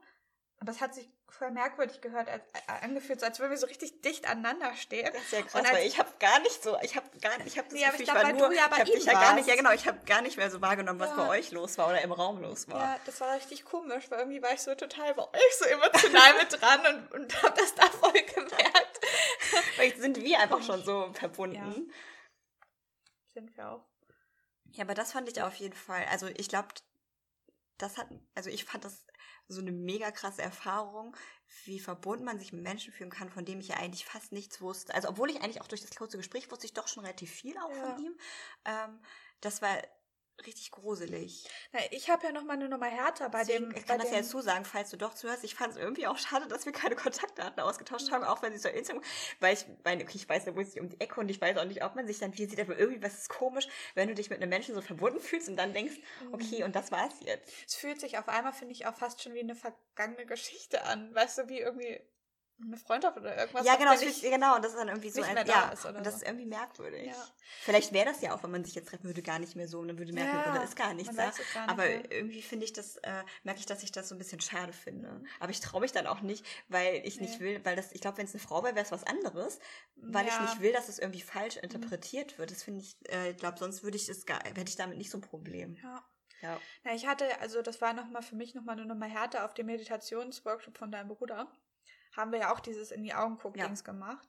und das hat sich voll merkwürdig gehört, als, äh, angefühlt, so als würden wir so richtig dicht aneinander stehen. Das ist ja krass, Und als- weil ich habe gar nicht so, ich habe gar nicht, ich habe das Nee, Gefühl, ich ich, glaub, war weil nur, ja ich habe dich ja gar nicht, ja genau, ich habe gar nicht mehr so wahrgenommen, was Ja. bei euch los war oder im Raum los war. Ja, das war richtig komisch, weil irgendwie war ich so total bei euch so emotional mit dran und, und habe das da voll gemerkt. Vielleicht sind wir einfach schon so verbunden. Sind wir auch. Ja, aber das fand ich auf jeden Fall. Also ich glaube, das hat, also ich fand das so eine mega krasse Erfahrung, wie verbunden man sich mit Menschen fühlen kann, von dem ich ja eigentlich fast nichts wusste. Also obwohl ich eigentlich auch durch das kurze Gespräch wusste ich doch schon relativ viel auch Ja. von ihm. Ähm, das war richtig gruselig. Na, ich habe ja noch mal eine Nummer härter bei Deswegen, dem. ich kann das ja jetzt zusagen, falls du doch zuhörst. Ich fand es irgendwie auch schade, dass wir keine Kontaktdaten ausgetauscht Mhm. haben, auch wenn sie so Instagram, weil ich meine, okay, ich weiß, da wohnt sie um die Ecke und ich weiß auch nicht, ob man sich dann viel sieht, aber irgendwie was ist komisch, wenn du dich mit einem Menschen so verbunden fühlst und dann denkst, Mhm. okay, und das war's jetzt. Es fühlt sich auf einmal, finde ich, auch fast schon wie eine vergangene Geschichte an. Weißt du, wie irgendwie eine Freundschaft oder irgendwas. ja, genau, dann es nicht- genau, und das ist dann irgendwie so nicht ein, da ja, ist und das so. ist irgendwie merkwürdig. Ja. Vielleicht wäre das ja auch, wenn man sich jetzt treffen würde, gar nicht mehr so und dann würde merken, Ja, oder ist gar nichts da. gar nicht Aber mehr. irgendwie finde ich das, äh, merke ich, dass ich das so ein bisschen schade finde. Aber ich traue mich dann auch nicht, weil ich nicht Nee. will, weil das, ich glaube, wenn es eine Frau wäre, wäre es was anderes, weil ich Ja. Mhm. nicht will, dass es irgendwie falsch interpretiert wird. Das finde ich, äh, ich glaube, sonst würde ich es gar, hätte ich damit nicht so ein Problem. Ja. Ja. Na, ich hatte, also das war noch mal für mich nochmal eine Nummer härter auf dem Meditationsworkshop von deinem Bruder. Haben wir ja auch dieses in die Augen gucken Ja. Dings gemacht.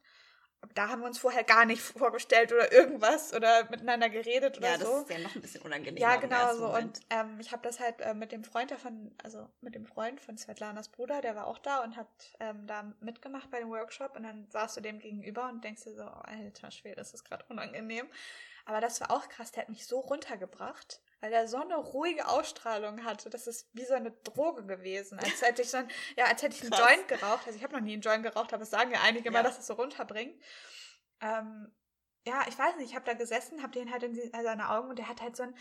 Aber da haben wir uns vorher gar nicht vorgestellt oder irgendwas oder miteinander geredet oder Ja, das so. ist ja noch ein bisschen unangenehm. Ja, genau so. Und ähm, ich habe das halt äh, mit dem Freund davon, also mit dem Freund von Svetlanas Bruder, der war auch da und hat ähm, da mitgemacht bei dem Workshop. Und dann saßt du dem gegenüber und denkst dir so, alter Schwede, das ist gerade unangenehm. Aber das war auch krass, der hat mich so runtergebracht, weil er so eine ruhige Ausstrahlung hatte. Das ist wie so eine Droge gewesen. Als hätte ich so ein, ja, als hätte ich einen Krass. Joint geraucht. Also ich habe noch nie einen Joint geraucht, aber es sagen ja einige mal, Ja. dass es so runterbringt. Ähm, ja, ich weiß nicht, ich habe da gesessen, habe den halt in seine Augen und der hat halt so ein,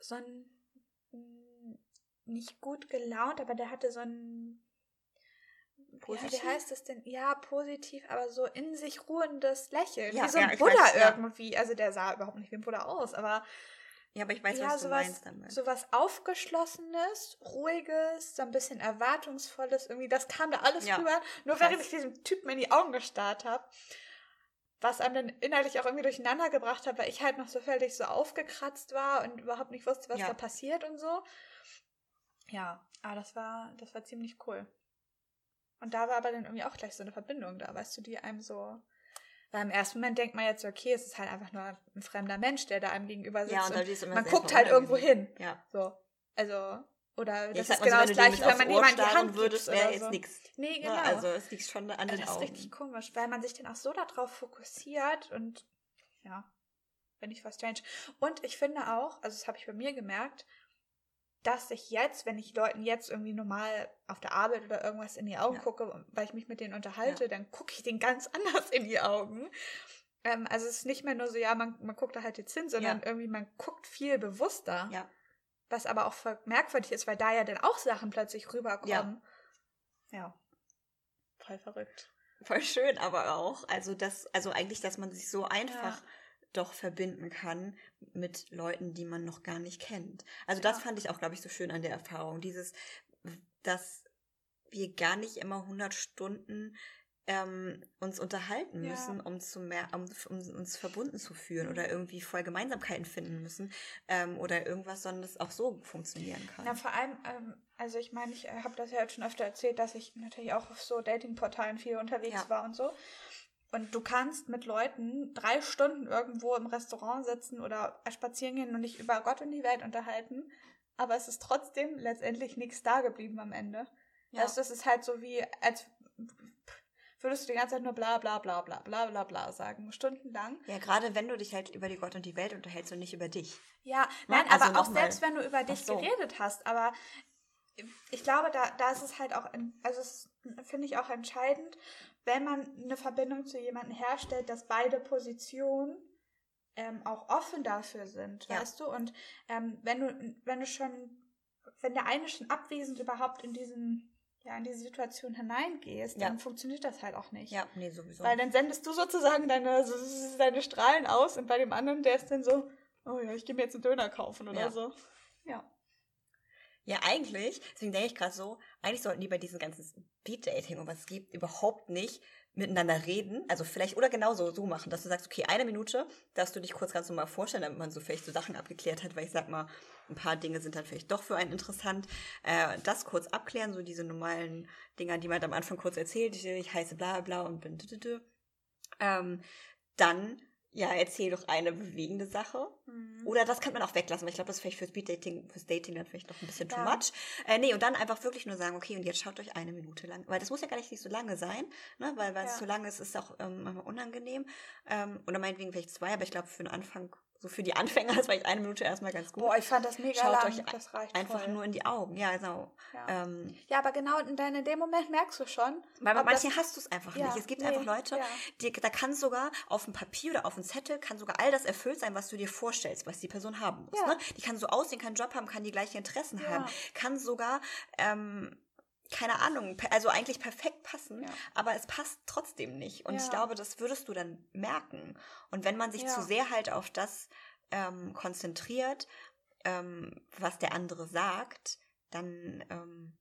so ein, nicht gut gelaunt, aber der hatte so ein, ja, Positiv? wie heißt das denn? Ja, positiv, aber so in sich ruhendes Lächeln. Ja, wie so ja, ein ich Buddha weiß, ja. irgendwie. Also der sah überhaupt nicht wie ein Buddha aus, aber ja, aber ich weiß, ja, was du sowas, meinst damit. sowas Aufgeschlossenes, Ruhiges, so ein bisschen Erwartungsvolles, irgendwie, das kam da alles Ja, rüber. Nur krass. während ich diesem Typen in die Augen gestarrt habe, was einem dann innerlich auch irgendwie durcheinander gebracht hat, weil ich halt noch so völlig so aufgekratzt war und überhaupt nicht wusste, was Ja. da passiert und so. Ja, aber das war, das war ziemlich cool. Und da war aber dann irgendwie auch gleich so eine Verbindung da, weißt du, die einem so. Weil im ersten Moment denkt man jetzt, okay, es ist halt einfach nur ein fremder Mensch, der da einem gegenüber sitzt. ja, und und man guckt halt irgendwo hin. Ja. So. Also, oder das ist genau so, das gleiche, wenn man jemandem die Hand würdest, wäre jetzt so. nichts. Nee, genau. Ne? Also es liegt schon an den das ist Augen. richtig komisch, weil man sich dann auch so darauf fokussiert und ja, finde ich fast strange. Und ich finde auch, also das habe ich bei mir gemerkt, dass ich jetzt, wenn ich Leuten jetzt irgendwie normal auf der Arbeit oder irgendwas in die Augen Ja. gucke, weil ich mich mit denen unterhalte, dann gucke ich denen ganz anders in die Augen. Ähm, also es ist nicht mehr nur so, ja, man, man guckt da halt jetzt hin, sondern Ja. irgendwie man guckt viel bewusster. Ja. Was aber auch merkwürdig ist, weil da ja dann auch Sachen plötzlich rüberkommen. Ja. Voll verrückt. Voll schön, aber auch. Also das, also eigentlich, dass man sich so einfach ja. Doch verbinden kann mit Leuten, die man noch gar nicht kennt. Also das ja. fand ich auch, glaube ich, so schön an der Erfahrung. Dieses, dass wir gar nicht immer 100 Stunden ähm, uns unterhalten müssen, ja. um, zu mehr, um, um, uns verbunden zu fühlen oder irgendwie voll Gemeinsamkeiten finden müssen ähm, oder irgendwas, sondern es auch so funktionieren kann. Ja, vor allem, ähm, also ich meine, ich äh, habe das ja jetzt schon öfter erzählt, dass ich natürlich auch auf so Datingportalen viel unterwegs ja. war und so. Und du kannst mit Leuten drei Stunden irgendwo im Restaurant sitzen oder spazieren gehen und dich über Gott und die Welt unterhalten, aber es ist trotzdem letztendlich nichts da geblieben am Ende. Ja. Also das ist halt so wie, als würdest du die ganze Zeit nur bla bla bla bla bla bla bla sagen, stundenlang. Ja, gerade wenn du dich halt über die Gott und die Welt unterhältst und nicht über dich. Ja, ne? nein, also aber auch selbst wenn du über dich so. geredet hast, aber ich glaube, da, da ist es halt auch, also finde ich auch entscheidend, wenn man eine Verbindung zu jemandem herstellt, dass beide Positionen ähm, auch offen dafür sind, ja. weißt du? Und ähm, wenn du, wenn du schon, wenn der eine schon abwesend überhaupt in diesen ja, in diese Situation hineingehst, dann funktioniert das halt auch nicht. Ja, nee, sowieso. Weil dann sendest du sozusagen deine, deine Strahlen aus und bei dem anderen, der ist dann so, oh ja, ich gehe mir jetzt einen Döner kaufen oder ja. so. Ja. Ja, eigentlich, deswegen denke ich gerade so, eigentlich sollten die bei diesem ganzen Speed-Dating und was es gibt, überhaupt nicht miteinander reden. Also vielleicht, oder genauso so machen, dass du sagst, okay, eine Minute, darfst du dich kurz ganz normal vorstellen, damit man so vielleicht so Sachen abgeklärt hat, weil ich sag mal, ein paar Dinge sind dann vielleicht doch für einen interessant. Äh, das kurz abklären, so diese normalen Dinger, die man am Anfang kurz erzählt, ich, ich heiße bla bla und bin ähm, dann ja, erzähl doch eine bewegende Sache. Mhm. Oder das kann man auch weglassen, weil ich glaube, das ist vielleicht fürs Speed-Dating, fürs Dating dann vielleicht noch ein bisschen ja. too much. Äh, nee, und dann einfach wirklich nur sagen, okay, und jetzt schaut euch eine Minute lang, weil das muss ja gar nicht so lange sein, ne? weil, weil ja. es so lange ist, ist es auch ähm, manchmal unangenehm. Ähm, oder meinetwegen vielleicht zwei, aber ich glaube, für den Anfang so für die Anfänger ist vielleicht eine Minute erstmal ganz gut. Boah, ich fand das mega Schaut lang. euch das reicht einfach voll. nur in die Augen. Ja, genau. Ja, ähm, ja aber genau in, in dem Moment merkst du schon. Weil bei manchen hast du es einfach ja, nicht. Es gibt nee, einfach Leute, ja. die, da kann sogar auf dem Papier oder auf dem Zettel kann sogar all das erfüllt sein, was du dir vorstellst, was die Person haben muss. Ne? Die kann so aussehen, kann einen Job haben, kann die gleichen Interessen haben, kann sogar ähm, keine Ahnung, also eigentlich perfekt passen, ja. aber es passt trotzdem nicht. Und ja. ich glaube, das würdest du dann merken. Und wenn man sich ja. zu sehr halt auf das ähm, konzentriert, ähm, was der andere sagt, dann, ähm,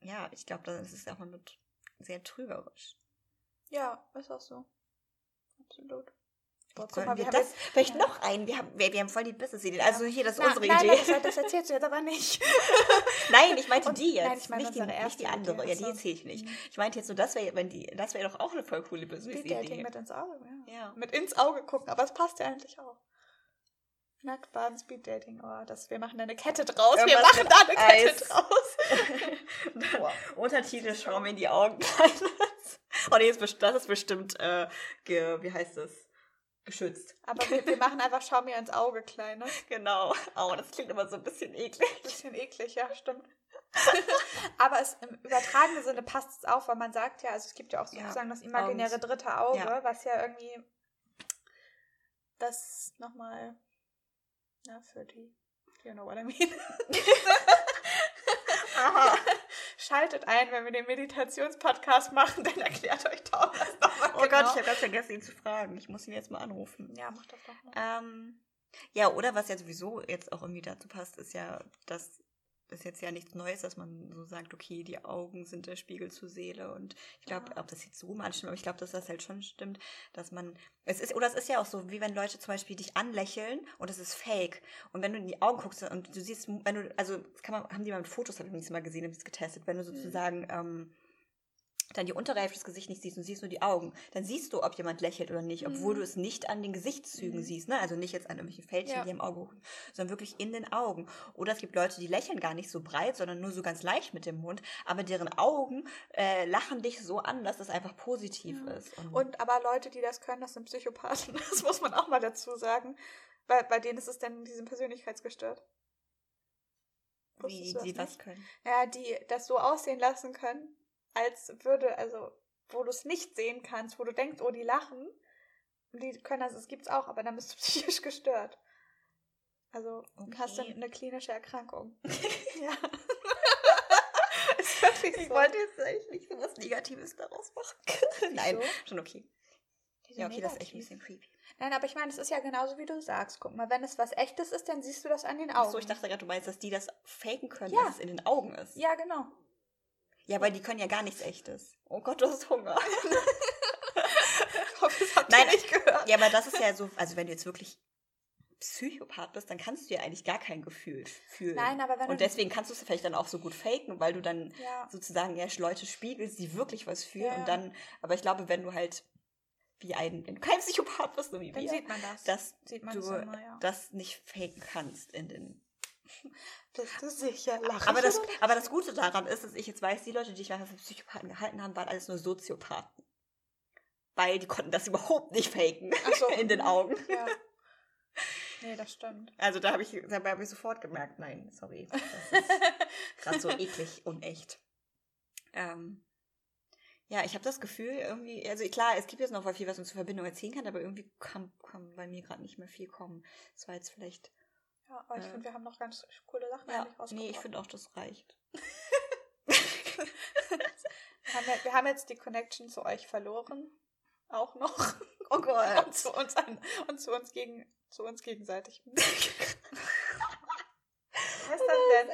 ja, ich glaube, dann ist es auch mal sehr trügerisch. Ja, ist auch so. Absolut. Boah, guck mal, wir, wir das vielleicht ja. noch einen. Wir haben, wir, wir haben voll die Business-Idee. Also hier, das ist Na, unsere nein, Idee. Nein, das, erzählst du jetzt aber nicht. nein, ich meinte Und, die jetzt. Nein, ich meine nicht, die, nicht die andere. Idee, ja, die erzähle ich nicht. Mhm. Ich meinte jetzt so, das wäre wenn die, das wäre doch auch eine voll coole Business-Idee. mit ins Auge, ja. ja. Mit ins Auge gucken, aber es passt ja eigentlich auch. Nacktbaden, Speeddating, oh, das, wir machen da eine Kette draus. Irgendwas wir machen da eine Eis. Kette draus. Untertitel, schau mir in die Augen. oh nee, das ist bestimmt, äh, wie heißt das? Geschützt. Aber wir, wir machen einfach Schau mir ins Auge, Kleine. Genau. Oh, das klingt immer so ein bisschen eklig. Ein bisschen eklig, ja, stimmt. Aber es, im übertragenen Sinne passt es auf, weil man sagt ja, also es gibt ja auch sozusagen ja, das imaginäre dritte Auge, ja. was ja irgendwie das nochmal ja, für die, you know what I mean. Aha. Schaltet ein, wenn wir den Meditationspodcast machen, dann erklärt euch das nochmal. Oh genau. Gott, ich habe ganz vergessen, ihn zu fragen. Ich muss ihn jetzt mal anrufen. Ja, mach das doch mal. Ähm, ja, oder was ja sowieso jetzt auch irgendwie dazu passt, ist ja, dass ist jetzt ja nichts Neues, dass man so sagt, okay, die Augen sind der Spiegel zur Seele. Und ich glaube, ob das jetzt so mal stimmt, aber ich glaube, dass das halt schon stimmt, dass man, es ist, oder es ist ja auch so, wie wenn Leute zum Beispiel dich anlächeln und es ist fake. Und wenn du in die Augen guckst und du siehst, wenn du, also, das kann man, haben die mal mit Fotos, habe ich nicht mal gesehen, habe ich es getestet, wenn du mhm. sozusagen, mhm. ähm, dann die untere Hälfte des Gesichts nicht siehst und siehst nur die Augen, dann siehst du, ob jemand lächelt oder nicht, obwohl mhm. du es nicht an den Gesichtszügen mhm. siehst, ne? Also nicht jetzt an irgendwelchen Fältchen, ja. die im Auge hoch, sondern wirklich in den Augen. Oder es gibt Leute, die lächeln gar nicht so breit, sondern nur so ganz leicht mit dem Mund, aber deren Augen äh, lachen dich so an, dass das einfach positiv ja. ist. Und, und, aber Leute, die das können, das sind Psychopathen. Das muss man auch mal dazu sagen. Bei, bei denen ist es dann diesem Persönlichkeitsgestört. Wie die was können? Ja, die das so aussehen lassen können, als würde, also wo du es nicht sehen kannst, wo du denkst, oh, die lachen. Die können das, es gibt's auch, aber dann bist du psychisch gestört. Also okay. hast du eine klinische Erkrankung. ja. ist wirklich Ich so. wollte jetzt eigentlich nicht so was Negatives daraus machen. Nein, Wieso? schon okay. Ja, okay, das ist echt ein bisschen creepy. Nein, aber ich meine, es ist ja genauso, wie du sagst. Guck mal, wenn es was echtes ist, dann siehst du das an den Augen. Achso, ich dachte gerade, du meinst, dass die das faken können, Ja. dass es in den Augen ist. Ja, genau. Ja, weil die können ja gar nichts Echtes. Oh Gott, du hast Hunger. Ich hoffe, das habt Nein, ihr nicht gehört. ja, aber das ist ja so, also wenn du jetzt wirklich Psychopath bist, dann kannst du ja eigentlich gar kein Gefühl fühlen. Nein, aber wenn du- Und deswegen kannst du es vielleicht dann auch so gut faken, weil du dann Ja. sozusagen ja Leute spiegelst, die wirklich was fühlen. Ja. Und dann, aber ich glaube, wenn du halt wie ein, wenn du kein Psychopath bist, so wie Dann wir, sieht man das. dass Sieht man du das immer, ja. das nicht faken kannst in den Bist du sicher? Lach aber das, aber das Gute daran ist, dass ich jetzt weiß, die Leute, die ich nachher für Psychopathen gehalten haben, waren alles nur Soziopathen. Weil die konnten das überhaupt nicht faken so. in den Augen. Ja. Nee, das stimmt. Also da habe ich, dabei habe ich sofort gemerkt, nein, sorry, das ist gerade so eklig und echt. Ähm, ja, ich habe das Gefühl, irgendwie, also klar, es gibt jetzt noch viel, was man zur Verbindung erzählen kann, aber irgendwie kann, kann bei mir gerade nicht mehr viel kommen. Das war jetzt vielleicht, Ja, aber ich Äh. finde, wir haben noch ganz coole Sachen ja, eigentlich rausgebracht. nee, ich finde auch, das reicht. wir, haben ja, wir haben jetzt die Connection zu euch verloren. Auch noch. Oh Gott. Und zu uns, an, und zu uns, gegen, zu uns gegenseitig. Was heißt das denn?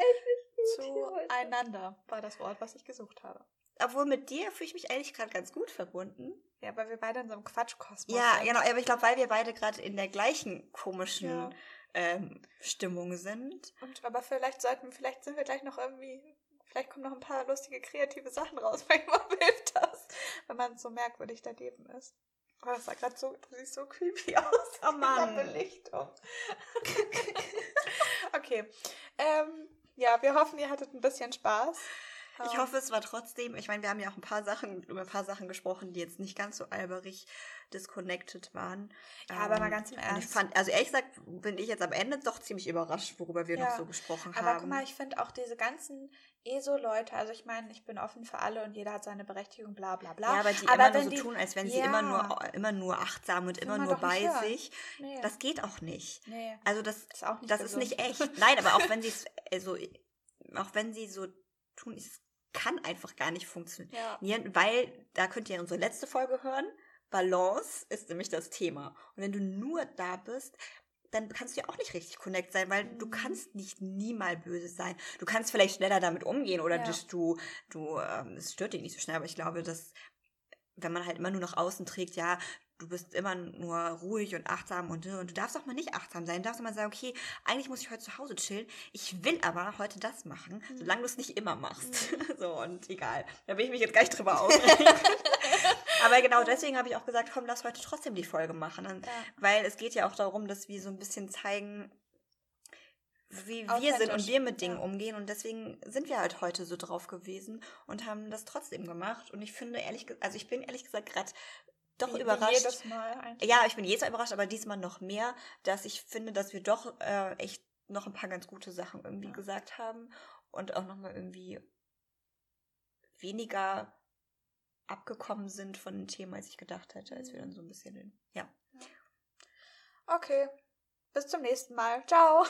Zueinander war das Wort, was ich gesucht habe. Obwohl mit dir fühle ich mich eigentlich gerade ganz gut verbunden. Ja, weil wir beide in so einem Quatschkosmos Ja, sind. genau, aber ich glaube, weil wir beide gerade in der gleichen komischen Ja. Ähm, Stimmung sind. Und, aber vielleicht sollten, vielleicht sind wir gleich noch irgendwie, vielleicht kommen noch ein paar lustige, kreative Sachen raus. Manchmal hilft das, wenn man so merkwürdig daneben ist. Aber das sah gerade so, du siehst so creepy aus. Oh Mann. Belichtung. okay. Ähm, ja, wir hoffen, ihr hattet ein bisschen Spaß. Ich hoffe, es war trotzdem, ich meine, wir haben ja auch ein paar Sachen, über ein paar Sachen gesprochen, die jetzt nicht ganz so alberig disconnected waren. Ja, aber mal Ähm, ganz im und Ich Ernst. fand, also ehrlich gesagt, bin ich jetzt am Ende doch ziemlich überrascht, worüber wir Ja, noch so gesprochen Aber haben. guck mal, ich finde auch diese ganzen ESO-Leute, also ich meine, ich bin offen für alle und jeder hat seine Berechtigung, bla bla bla. ja, aber die aber immer nur so die- tun, als wenn sie Ja. immer nur, immer nur achtsam und immer nur bei sich. Nee. Das geht auch nicht. nee, Also das, ist auch nicht das ist nicht echt. Nein, aber auch wenn sie es, also, auch wenn sie so tun, es kann einfach gar nicht funktionieren, Ja. weil, da könnt ihr unsere letzte Folge hören, Balance ist nämlich das Thema. Und wenn du nur da bist, dann kannst du ja auch nicht richtig connect sein, weil du Mhm. kannst nicht nie mal böse sein. Du kannst vielleicht schneller damit umgehen oder Ja. du, du, ähm, es stört dich nicht so schnell, aber ich glaube, dass wenn man halt immer nur nach außen trägt, ja, du bist immer nur ruhig und achtsam und, und du darfst auch mal nicht achtsam sein. Du darfst auch mal sagen, okay, eigentlich muss ich heute zu Hause chillen. Ich will aber heute das machen, Mhm. solange du es nicht immer machst. so, und egal. Da will ich mich jetzt gar nicht drüber aufregen. aber genau deswegen habe ich auch gesagt, komm, lass heute trotzdem die Folge machen. Und, Ja. Weil es geht ja auch darum, dass wir so ein bisschen zeigen, wie wir sind und wir mit Dingen Ja. umgehen. Und deswegen sind wir halt heute so drauf gewesen und haben das trotzdem gemacht. Und ich finde ehrlich, ge- also ich bin ehrlich gesagt gerade doch wie überrascht. Ja, ich bin jedes Mal überrascht, aber diesmal noch mehr, dass ich finde, dass wir doch äh, echt noch ein paar ganz gute Sachen irgendwie Ja. gesagt haben und auch nochmal irgendwie weniger abgekommen sind von dem Thema, als ich gedacht hätte, als wir dann so ein bisschen, den- ja. Okay. Bis zum nächsten Mal. Ciao.